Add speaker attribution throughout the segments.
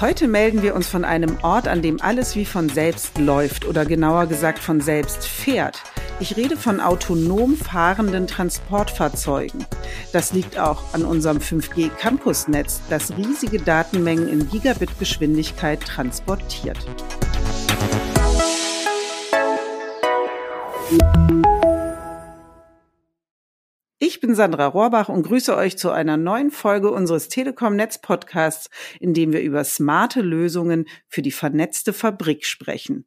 Speaker 1: Heute melden wir uns von einem Ort, an dem alles wie von selbst läuft oder genauer gesagt von selbst fährt. Ich rede von autonom fahrenden Transportfahrzeugen. Das liegt auch an unserem 5G-Campusnetz, das riesige Datenmengen in Gigabit-Geschwindigkeit transportiert. Ich bin Sandra Rohrbach und grüße euch zu einer neuen Folge unseres Telekom Netz Podcasts, in dem wir über smarte Lösungen für die vernetzte Fabrik sprechen.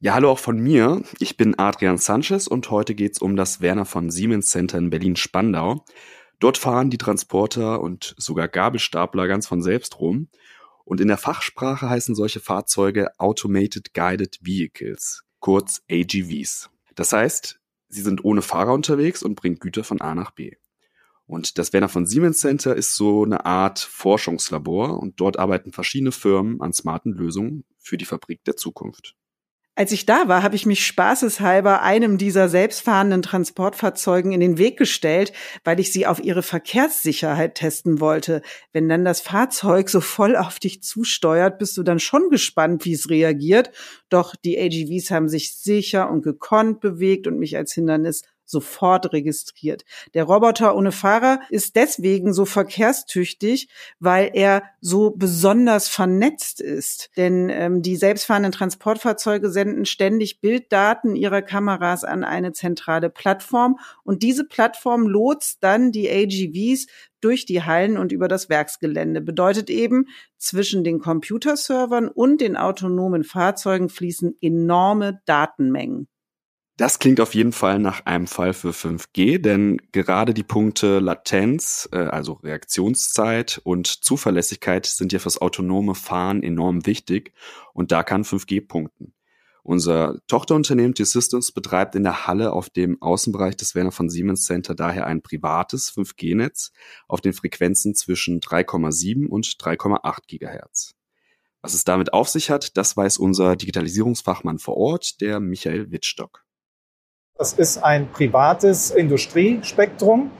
Speaker 2: Ja, hallo auch von mir. Ich bin Adrian Sanchez und heute geht's um das Werner von Siemens Center in Berlin-Spandau. Dort fahren die Transporter und sogar Gabelstapler ganz von selbst rum. Und in der Fachsprache heißen solche Fahrzeuge Automated Guided Vehicles, kurz AGVs. Das heißt, Sie sind ohne Fahrer unterwegs und bringen Güter von A nach B. Und das Werner von Siemens Center ist so eine Art Forschungslabor und dort arbeiten verschiedene Firmen an smarten Lösungen für die Fabrik der Zukunft.
Speaker 1: Als ich da war, habe ich mich spaßeshalber einem dieser selbstfahrenden Transportfahrzeugen in den Weg gestellt, weil ich sie auf ihre Verkehrssicherheit testen wollte. Wenn dann das Fahrzeug so voll auf dich zusteuert, bist du dann schon gespannt, wie es reagiert. Doch die AGVs haben sich sicher und gekonnt bewegt und mich als Hindernis sofort registriert. Der Roboter ohne Fahrer ist deswegen so verkehrstüchtig, weil er so besonders vernetzt ist. Denn ähm, die selbstfahrenden Transportfahrzeuge senden ständig Bilddaten ihrer Kameras an eine zentrale Plattform und diese Plattform lotst dann die AGVs durch die Hallen und über das Werksgelände. Bedeutet eben, zwischen den Computerservern und den autonomen Fahrzeugen fließen enorme Datenmengen.
Speaker 2: Das klingt auf jeden Fall nach einem Fall für 5G, denn gerade die Punkte Latenz, äh, also Reaktionszeit und Zuverlässigkeit sind ja fürs autonome Fahren enorm wichtig und da kann 5G punkten. Unser Tochterunternehmen T-Systems betreibt in der Halle auf dem Außenbereich des Werner von Siemens Center daher ein privates 5G-Netz auf den Frequenzen zwischen 3,7 und 3,8 Gigahertz. Was es damit auf sich hat, das weiß unser Digitalisierungsfachmann vor Ort, der Michael Wittstock.
Speaker 3: Das ist ein privates Industriespektrum.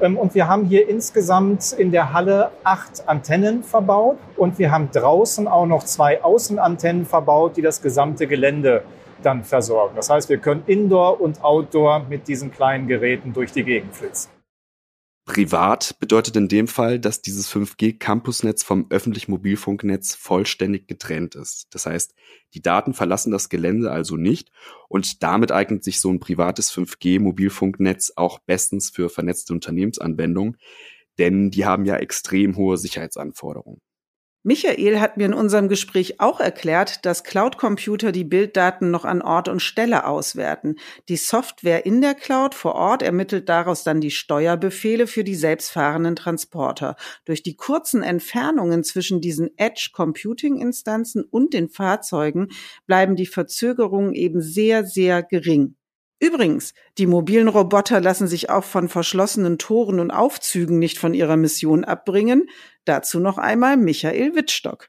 Speaker 3: Ähm, und wir haben hier insgesamt in der Halle acht Antennen verbaut. Und wir haben draußen auch noch zwei Außenantennen verbaut, die das gesamte Gelände dann versorgen. Das heißt, wir können Indoor und Outdoor mit diesen kleinen Geräten durch die Gegend flitzen.
Speaker 2: Privat bedeutet in dem Fall, dass dieses 5G-Campusnetz vom öffentlichen Mobilfunknetz vollständig getrennt ist. Das heißt, die Daten verlassen das Gelände also nicht und damit eignet sich so ein privates 5G-Mobilfunknetz auch bestens für vernetzte Unternehmensanwendungen, denn die haben ja extrem hohe Sicherheitsanforderungen.
Speaker 1: Michael hat mir in unserem Gespräch auch erklärt, dass Cloud-Computer die Bilddaten noch an Ort und Stelle auswerten. Die Software in der Cloud vor Ort ermittelt daraus dann die Steuerbefehle für die selbstfahrenden Transporter. Durch die kurzen Entfernungen zwischen diesen Edge-Computing-Instanzen und den Fahrzeugen bleiben die Verzögerungen eben sehr, sehr gering. Übrigens, die mobilen Roboter lassen sich auch von verschlossenen Toren und Aufzügen nicht von ihrer Mission abbringen. Dazu noch einmal Michael Wittstock.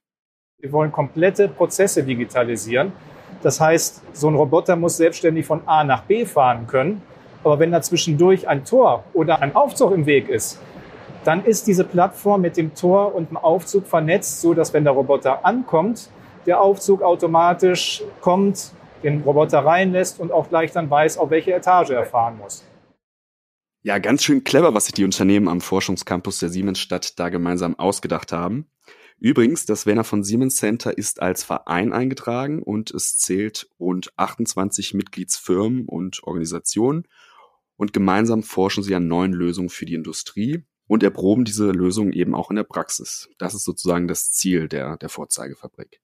Speaker 3: Wir wollen komplette Prozesse digitalisieren. Das heißt, so ein Roboter muss selbstständig von A nach B fahren können. Aber wenn da zwischendurch ein Tor oder ein Aufzug im Weg ist, dann ist diese Plattform mit dem Tor und dem Aufzug vernetzt, so dass wenn der Roboter ankommt, der Aufzug automatisch kommt, den Roboter reinlässt und auch gleich dann weiß, auf welche Etage er fahren muss.
Speaker 2: Ja, ganz schön clever, was sich die Unternehmen am Forschungscampus der Siemensstadt da gemeinsam ausgedacht haben. Übrigens, das Werner von Siemens Center ist als Verein eingetragen und es zählt rund 28 Mitgliedsfirmen und Organisationen und gemeinsam forschen sie an neuen Lösungen für die Industrie und erproben diese Lösungen eben auch in der Praxis. Das ist sozusagen das Ziel der, der Vorzeigefabrik.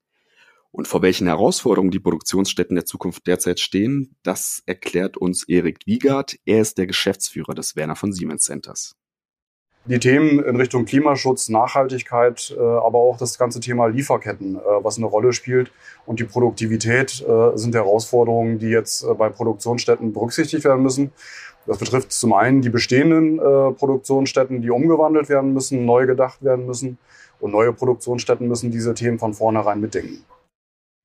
Speaker 2: Und vor welchen Herausforderungen die Produktionsstätten der Zukunft derzeit stehen, das erklärt uns Erik Wiegert. Er ist der Geschäftsführer des Werner von Siemens Centers.
Speaker 4: Die Themen in Richtung Klimaschutz, Nachhaltigkeit, äh, aber auch das ganze Thema Lieferketten, äh, was eine Rolle spielt und die Produktivität äh, sind Herausforderungen, die jetzt bei Produktionsstätten berücksichtigt werden müssen. Das betrifft zum einen die bestehenden Produktionsstätten, die umgewandelt werden müssen, neu gedacht werden müssen und neue Produktionsstätten müssen diese Themen von vornherein mitdenken.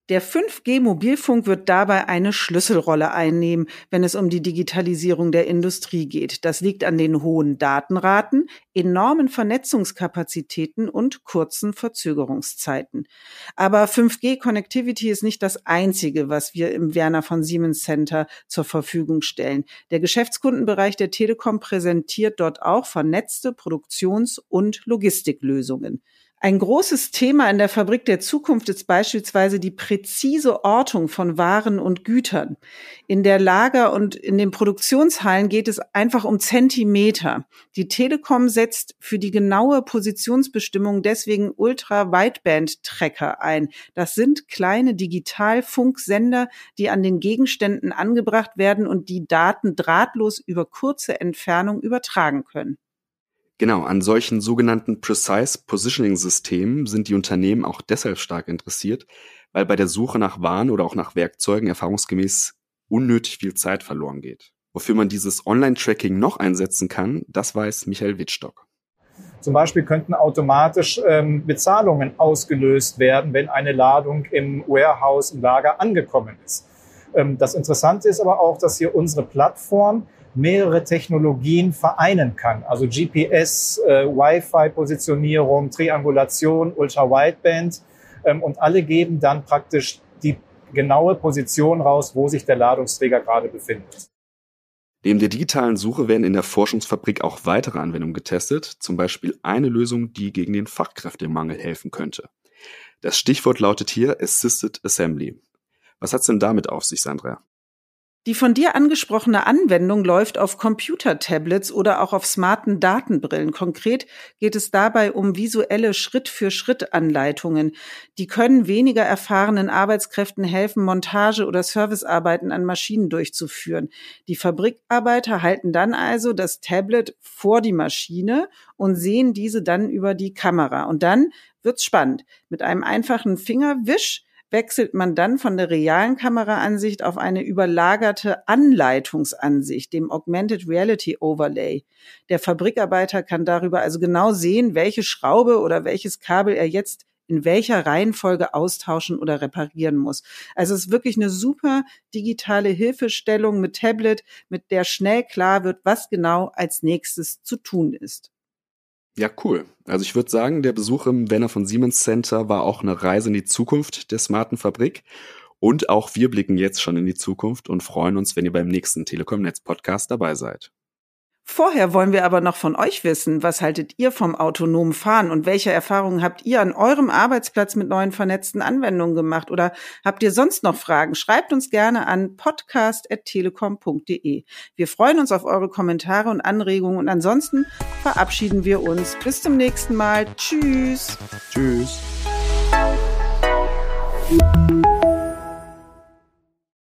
Speaker 1: Der 5G-Mobilfunk wird dabei eine Schlüsselrolle einnehmen, wenn es um die Digitalisierung der Industrie geht. Das liegt an den hohen Datenraten, enormen Vernetzungskapazitäten und kurzen Verzögerungszeiten. Aber 5G-Connectivity ist nicht das Einzige, was wir im Werner von Siemens Center zur Verfügung stellen. Der Geschäftskundenbereich der Telekom präsentiert dort auch vernetzte Produktions- und Logistiklösungen. Ein großes Thema in der Fabrik der Zukunft ist beispielsweise die präzise Ortung von Waren und Gütern. In der Lager- und in den Produktionshallen geht es einfach um Zentimeter. Die Telekom setzt für die genaue Positionsbestimmung deswegen Ultra-Wideband-Tracker ein. Das sind kleine Digitalfunksender, die an den Gegenständen angebracht werden und die Daten drahtlos über kurze Entfernung übertragen können.
Speaker 2: Genau, an solchen sogenannten Precise Positioning Systemen sind die Unternehmen auch deshalb stark interessiert, weil bei der Suche nach Waren oder auch nach Werkzeugen erfahrungsgemäß unnötig viel Zeit verloren geht. Wofür man dieses Online-Tracking noch einsetzen kann, das weiß Michael Wittstock.
Speaker 3: Zum Beispiel könnten automatisch ähm, Bezahlungen ausgelöst werden, wenn eine Ladung im Warehouse, im Lager angekommen ist. Ähm, das Interessante ist aber auch, dass hier unsere Plattform mehrere Technologien vereinen kann. Also GPS, äh, Wi-Fi-Positionierung, Triangulation, Ultra-Wideband ähm, und alle geben dann praktisch die genaue Position raus, wo sich der Ladungsträger gerade befindet.
Speaker 2: Neben der digitalen Suche werden in der Forschungsfabrik auch weitere Anwendungen getestet, zum Beispiel eine Lösung, die gegen den Fachkräftemangel helfen könnte. Das Stichwort lautet hier Assisted Assembly. Was hat's denn damit auf sich, Sandra?
Speaker 1: Die von dir angesprochene Anwendung läuft auf Computer-Tablets oder auch auf smarten Datenbrillen. Konkret geht es dabei um visuelle Schritt-für-Schritt-Anleitungen. Die können weniger erfahrenen Arbeitskräften helfen, Montage- oder Servicearbeiten an Maschinen durchzuführen. Die Fabrikarbeiter halten dann also das Tablet vor die Maschine und sehen diese dann über die Kamera. Und dann wird's spannend. Mit einem einfachen Fingerwisch wechselt man dann von der realen Kameraansicht auf eine überlagerte Anleitungsansicht, dem Augmented Reality Overlay. Der Fabrikarbeiter kann darüber also genau sehen, welche Schraube oder welches Kabel er jetzt in welcher Reihenfolge austauschen oder reparieren muss. Also es ist wirklich eine super digitale Hilfestellung mit Tablet, mit der schnell klar wird, was genau als nächstes zu tun ist.
Speaker 2: Ja, cool. Also ich würde sagen, der Besuch im Werner von Siemens Center war auch eine Reise in die Zukunft der smarten Fabrik. Und auch wir blicken jetzt schon in die Zukunft und freuen uns, wenn ihr beim nächsten Telekom Netz Podcast dabei seid.
Speaker 1: Vorher wollen wir aber noch von euch wissen, was haltet ihr vom autonomen Fahren und welche Erfahrungen habt ihr an eurem Arbeitsplatz mit neuen vernetzten Anwendungen gemacht oder habt ihr sonst noch Fragen? Schreibt uns gerne an podcast.telekom.de. Wir freuen uns auf eure Kommentare und Anregungen und ansonsten verabschieden wir uns. Bis zum nächsten Mal. Tschüss.
Speaker 2: Tschüss.